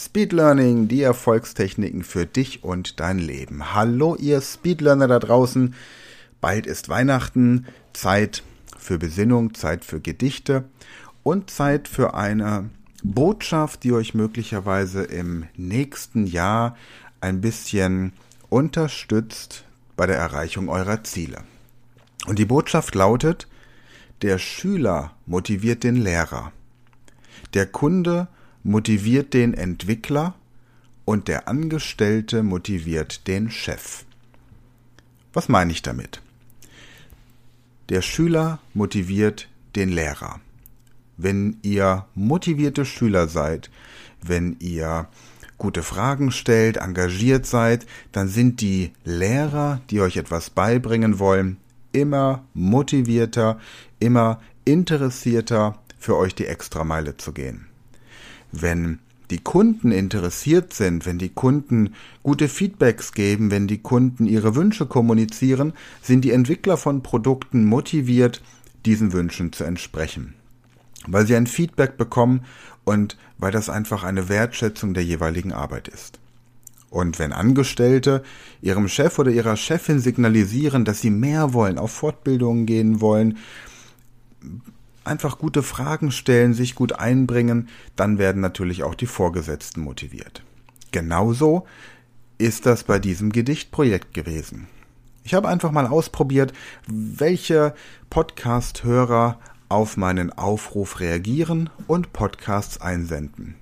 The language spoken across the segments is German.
Speed Learning, die Erfolgstechniken für dich und dein Leben. Hallo, ihr Speedlearner da draußen. Bald ist Weihnachten, Zeit für Besinnung, Zeit für Gedichte und Zeit für eine Botschaft, die euch möglicherweise im nächsten Jahr ein bisschen unterstützt bei der Erreichung eurer Ziele. Und die Botschaft lautet, der Schüler motiviert den Lehrer. Der Kunde motiviert den Entwickler und der Angestellte motiviert den Chef. Was meine ich damit? Der Schüler motiviert den Lehrer. Wenn ihr motivierte Schüler seid, wenn ihr gute Fragen stellt, engagiert seid, dann sind die Lehrer, die euch etwas beibringen wollen, immer motivierter, immer interessierter, für euch die Extrameile zu gehen. Wenn die Kunden interessiert sind, wenn die Kunden gute Feedbacks geben, wenn die Kunden ihre Wünsche kommunizieren, sind die Entwickler von Produkten motiviert, diesen Wünschen zu entsprechen. Weil sie ein Feedback bekommen und weil das einfach eine Wertschätzung der jeweiligen Arbeit ist. Und wenn Angestellte ihrem Chef oder ihrer Chefin signalisieren, dass sie mehr wollen, auf Fortbildungen gehen wollen, einfach gute Fragen stellen, sich gut einbringen, dann werden natürlich auch die Vorgesetzten motiviert. Genauso ist das bei diesem Gedichtprojekt gewesen. Ich habe einfach mal ausprobiert, welche Podcast-Hörer auf meinen Aufruf reagieren und Podcasts einsenden.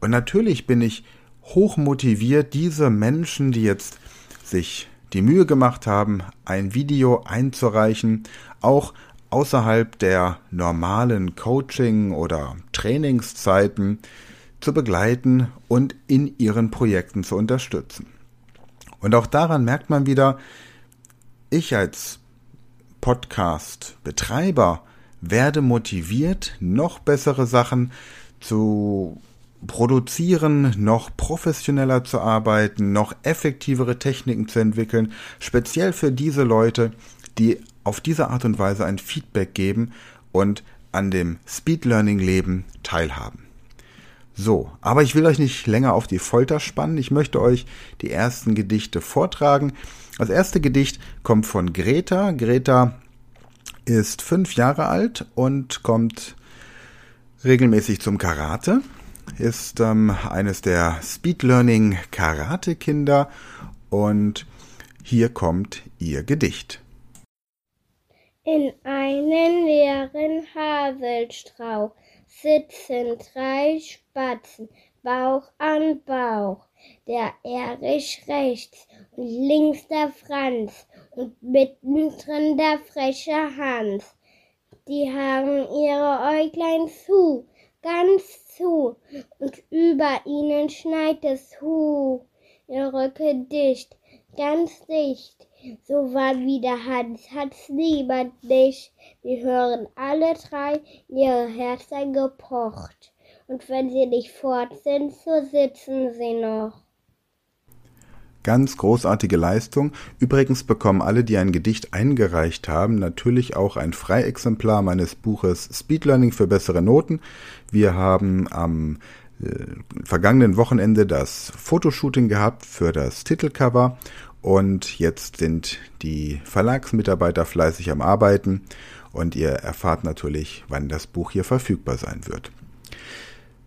Und natürlich bin ich hoch motiviert, diese Menschen, die jetzt sich die Mühe gemacht haben, ein Video einzureichen, auch außerhalb der normalen Coaching- oder Trainingszeiten zu begleiten und in ihren Projekten zu unterstützen. Und auch daran merkt man wieder, ich als Podcast-Betreiber werde motiviert, noch bessere Sachen zu produzieren, noch professioneller zu arbeiten, noch effektivere Techniken zu entwickeln, speziell für diese Leute, die auf diese Art und Weise ein Feedback geben und an dem Speed Learning Leben teilhaben. So, aber ich will euch nicht länger auf die Folter spannen. Ich möchte euch die ersten Gedichte vortragen. Das erste Gedicht kommt von Greta. Greta ist fünf Jahre alt und kommt regelmäßig zum Karate. Ist ähm, eines der Speed Learning Karate Kinder und hier kommt ihr Gedicht. In einem leeren Haselstrauch sitzen drei Spatzen, Bauch an Bauch. Der Erich rechts und links der Franz und mittendrin der freche Hans. Die haben ihre Äuglein zu, ganz zu, und über ihnen schneit es Hu, ihr Rücke dicht, ganz dicht so war wieder Hans, hat's niemand nicht. Die hören alle drei ihre Herzen gepocht. Und wenn sie nicht fort sind, so sitzen sie noch. Ganz großartige Leistung. Übrigens bekommen alle, die ein Gedicht eingereicht haben, natürlich auch ein Freiexemplar meines Buches Speed Learning für bessere Noten. Wir haben am äh, vergangenen Wochenende das Fotoshooting gehabt für das Titelcover und jetzt sind die Verlagsmitarbeiter fleißig am Arbeiten und ihr erfahrt natürlich, wann das Buch hier verfügbar sein wird.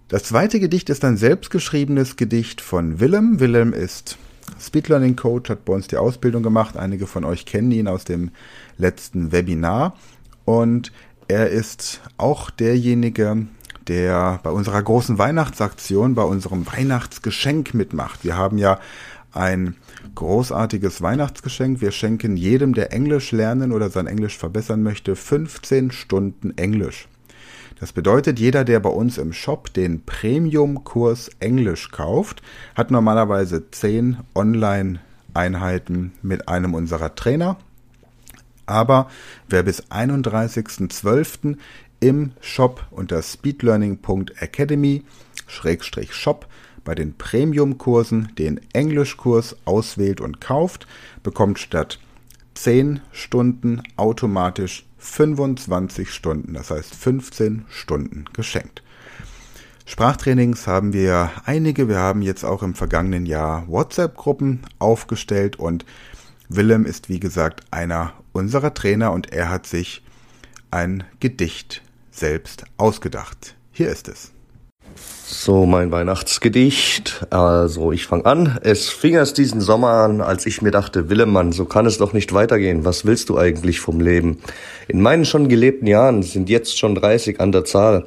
Das zweite Gedicht ist ein selbstgeschriebenes Gedicht von Willem. Willem ist Speed Learning Coach, hat bei uns die Ausbildung gemacht. Einige von euch kennen ihn aus dem letzten Webinar. Und er ist auch derjenige, der bei unserer großen Weihnachtsaktion, bei unserem Weihnachtsgeschenk mitmacht. Wir haben ja ein großartiges Weihnachtsgeschenk. Wir schenken jedem, der Englisch lernen oder sein Englisch verbessern möchte, 15 Stunden Englisch. Das bedeutet, jeder, der bei uns im Shop den Premium-Kurs Englisch kauft, hat normalerweise 10 Online-Einheiten mit einem unserer Trainer. Aber wer bis 31.12. im Shop unter speedlearning.academy-shop bei den Premium-Kursen den Englischkurs auswählt und kauft, bekommt statt 10 Stunden automatisch 25 Stunden, das heißt 15 Stunden geschenkt. Sprachtrainings haben wir einige. Wir haben jetzt auch im vergangenen Jahr WhatsApp-Gruppen aufgestellt und Willem ist wie gesagt einer unserer Trainer und er hat sich ein Gedicht selbst ausgedacht. Hier ist es. So, mein Weihnachtsgedicht. Also, ich fange an. Es fing erst diesen Sommer an, als ich mir dachte, Willemann, so kann es doch nicht weitergehen. Was willst du eigentlich vom Leben? In meinen schon gelebten Jahren sind jetzt schon 30 an der Zahl.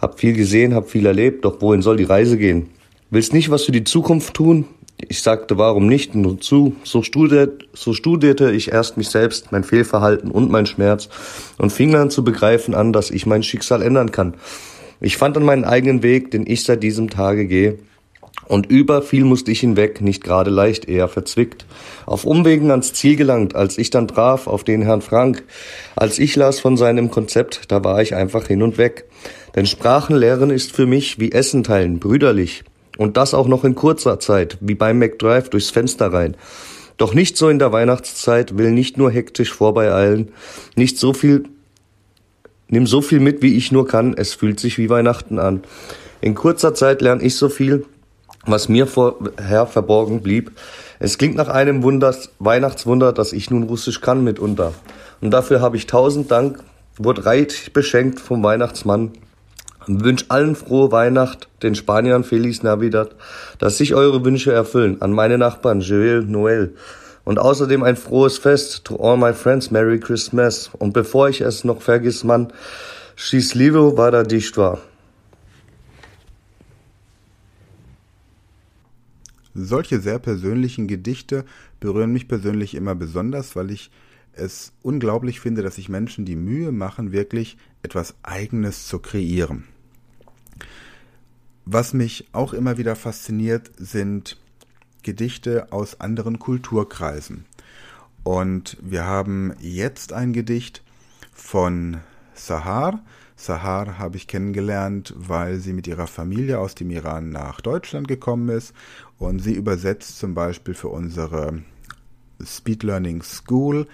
Hab viel gesehen, hab viel erlebt, doch wohin soll die Reise gehen? Willst nicht was für die Zukunft tun? Ich sagte, warum nicht? Nur zu. So, studiert, so studierte ich erst mich selbst, mein Fehlverhalten und mein Schmerz und fing dann zu begreifen an, dass ich mein Schicksal ändern kann. Ich fand dann meinen eigenen Weg, den ich seit diesem Tage gehe. Und über viel musste ich hinweg, nicht gerade leicht, eher verzwickt. Auf Umwegen ans Ziel gelangt, als ich dann traf auf den Herrn Frank. Als ich las von seinem Konzept, da war ich einfach hin und weg. Denn Sprachenlehren ist für mich wie Essen teilen, brüderlich. Und das auch noch in kurzer Zeit, wie beim McDrive durchs Fenster rein. Doch nicht so in der Weihnachtszeit, will nicht nur hektisch vorbeieilen, nicht so viel Nimm so viel mit, wie ich nur kann. Es fühlt sich wie Weihnachten an. In kurzer Zeit lerne ich so viel, was mir vorher verborgen blieb. Es klingt nach einem Wunders, Weihnachtswunder, dass ich nun Russisch kann mitunter. Und dafür habe ich tausend Dank, wurde reich beschenkt vom Weihnachtsmann. Und wünsche allen frohe Weihnacht, den Spaniern Feliz Navidad, dass sich eure Wünsche erfüllen. An meine Nachbarn Joel, Noel. Und außerdem ein frohes Fest to all my friends, Merry Christmas. Und bevor ich es noch vergiss, Mann, schieß Liebe, war da dicht war. Solche sehr persönlichen Gedichte berühren mich persönlich immer besonders, weil ich es unglaublich finde, dass sich Menschen die Mühe machen, wirklich etwas Eigenes zu kreieren. Was mich auch immer wieder fasziniert, sind Gedichte aus anderen Kulturkreisen. Und wir haben jetzt ein Gedicht von Sahar. Sahar habe ich kennengelernt, weil sie mit ihrer Familie aus dem Iran nach Deutschland gekommen ist und sie übersetzt zum Beispiel für unsere Speed Learning School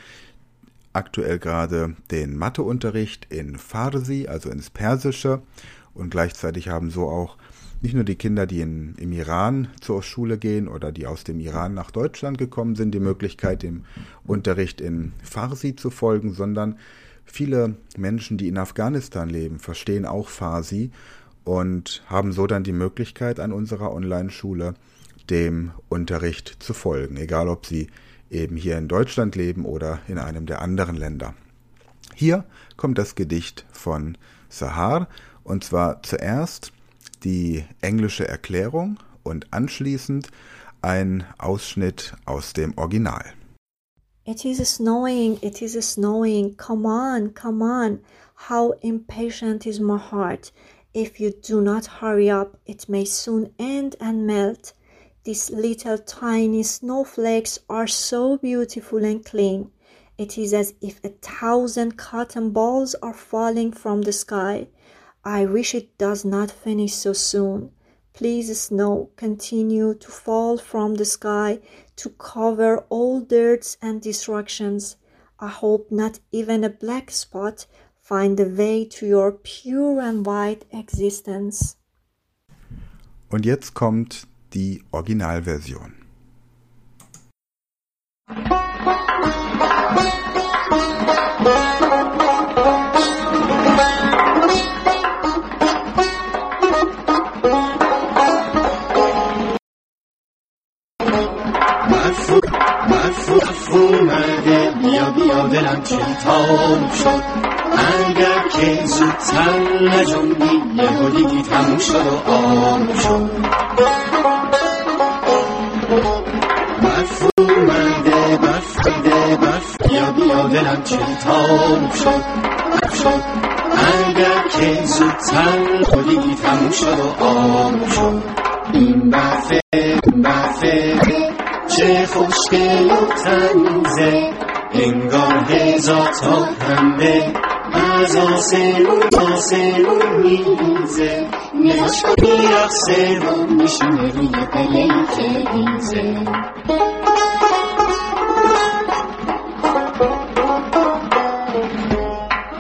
aktuell gerade den Matheunterricht in Farsi, also ins Persische und gleichzeitig haben so auch nicht nur die Kinder, die in, im Iran zur Schule gehen oder die aus dem Iran nach Deutschland gekommen sind, die Möglichkeit, dem Unterricht in Farsi zu folgen, sondern viele Menschen, die in Afghanistan leben, verstehen auch Farsi und haben so dann die Möglichkeit, an unserer Online-Schule dem Unterricht zu folgen, egal ob sie eben hier in Deutschland leben oder in einem der anderen Länder. Hier kommt das Gedicht von Sahar und zwar zuerst die englische Erklärung und anschließend ein Ausschnitt aus dem Original. It is snowing, it is snowing. Come on, come on. How impatient is my heart. If you do not hurry up, it may soon end and melt. These little tiny snowflakes are so beautiful and clean. It is as if a thousand cotton balls are falling from the sky. I wish it does not finish so soon. Please, snow, continue to fall from the sky to cover all dirts and destructions. I hope not even a black spot find the way to your pure and white existence. Und jetzt kommt die Originalversion. اومده بیا بیا دلم تام شد. اگر که زودتر نجنبی یه دیگی تموم شد و آم شد. برف اومده برف دیده برف بیا شد. اگر که زودتر خودی تموم شد و آم شد. این برفه برفه چه خوشگل و تمیزه انگار هزار تا پنبه از آسمون آسمون میریزه. نگاش میرقصه و میشونه روی پله که ریزه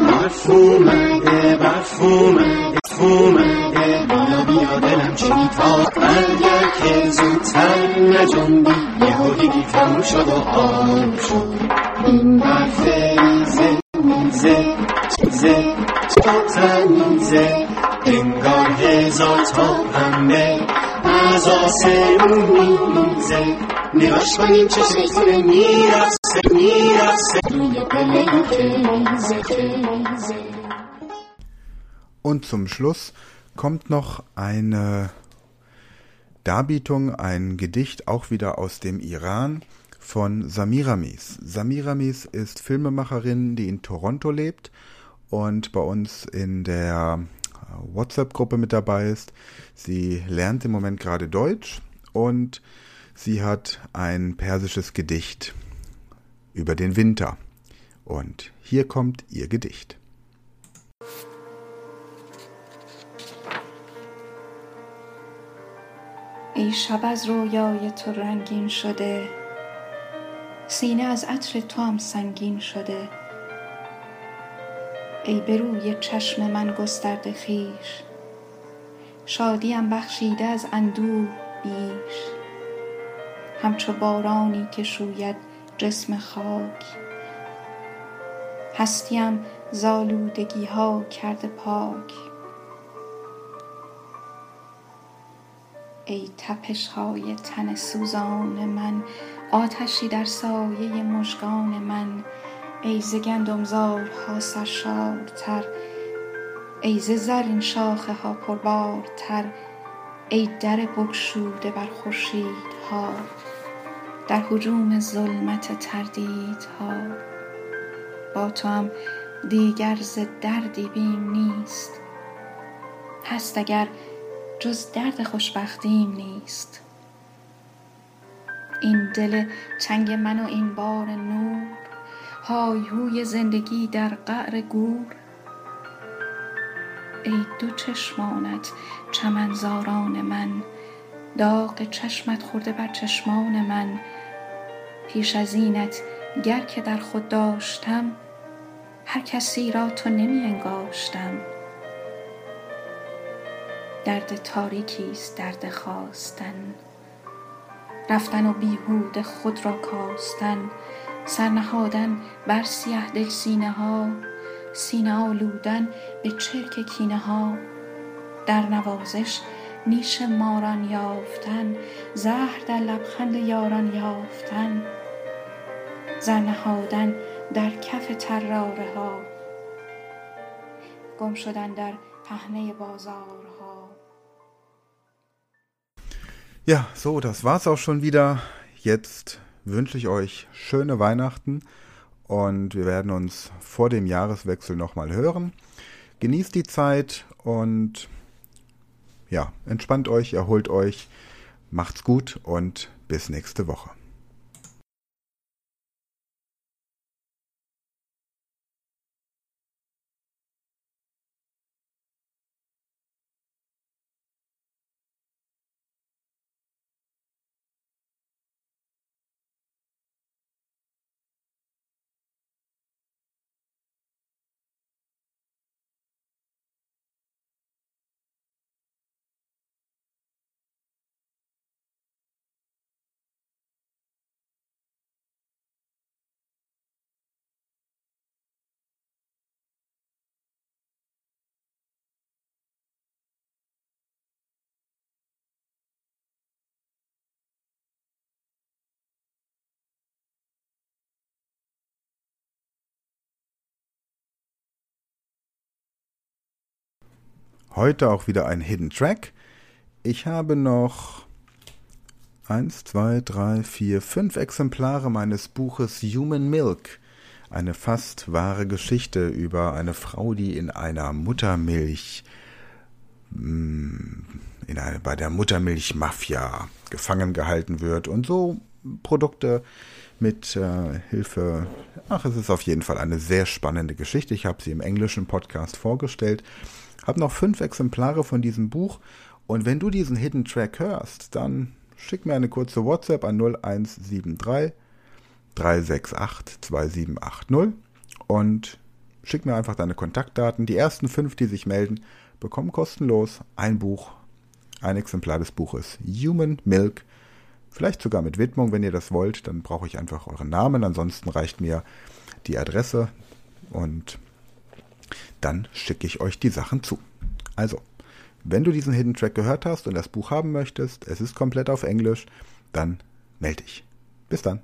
برف اومده برف اومده برف اومده بیا بیا دلم چی تا اگر که زودتر نجنبی یهو دیدی تموم شد و آن شد. این برف ریزه میزه چیزه تو تمیزه انگار هزار تا پنبه از آسمون میریزه. نگاش کنیم چه شکل می‌رسه می‌رسه روی پله کیزه کیزه Und zum Schluss kommt noch eine Darbietung, ein Gedicht auch wieder aus dem Iran von Samiramis. Samiramis ist Filmemacherin, die in Toronto lebt und bei uns in der WhatsApp-Gruppe mit dabei ist. Sie lernt im Moment gerade Deutsch und sie hat ein persisches Gedicht über den Winter. Und hier kommt ihr Gedicht. ای شب از رویای تو رنگین شده. سینه از عطر تو هم سنگین شده. ای به روی چشم من گسترده خویش شادیم بخشیده از اندوه بیش. همچو بارانی که شوید جسم خاک. هستیم زالودگی ها کرده پاک. ای تپش های تن سوزان من آتشی در سایه مژگان من. ای ز گندمزارها سرشارتر ای ز زرین شاخه ها پربارتر ای در بگشوده بر خورشیدها در هجوم ظلمت تردیدها. با توام دیگر ز دردی بیم نیست. هست اگر جز درد خوشبختیم نیست. این دل تنگ من و این بار نور های هوی زندگی در قعر گور. ای دو چشمانت چمنزاران من داغ چشمت خورده بر چشمان من. پیش از اینت گر که در خود داشتم هر کسی را تو نمی انگاشتم. درد تاریکی است درد خواستن. رفتن و بیهوده خود را کاستن. سر نهادن بر سیه دل سینه ها. سینه آلودن به چرک کینه ها. در نوازش نیش ماران یافتن. زهر در لبخند یاران یافتن. زر در کف تراره ها. گم شدن در پهنه بازارها. Ja, so, das war's auch schon wieder. Jetzt wünsche ich euch schöne Weihnachten und wir werden uns vor dem Jahreswechsel nochmal hören. Genießt die Zeit und ja, entspannt euch, erholt euch, macht's gut und bis nächste Woche. Heute auch wieder ein Hidden Track. Ich habe noch eins, zwei, drei, vier, fünf Exemplare meines Buches Human Milk. Eine fast wahre Geschichte über eine Frau, die in einer Muttermilch, mm, in eine, bei der Muttermilchmafia gefangen gehalten wird und so Produkte mit äh, Hilfe. Ach, es ist auf jeden Fall eine sehr spannende Geschichte. Ich habe sie im englischen Podcast vorgestellt. Hab noch fünf Exemplare von diesem Buch und wenn du diesen Hidden Track hörst, dann schick mir eine kurze WhatsApp an 0173 368 2780 und schick mir einfach deine Kontaktdaten. Die ersten fünf, die sich melden, bekommen kostenlos ein Buch, ein Exemplar des Buches Human Milk. Vielleicht sogar mit Widmung, wenn ihr das wollt. Dann brauche ich einfach euren Namen. Ansonsten reicht mir die Adresse und dann schicke ich euch die Sachen zu. Also, wenn du diesen Hidden Track gehört hast und das Buch haben möchtest, es ist komplett auf Englisch, dann melde dich. Bis dann.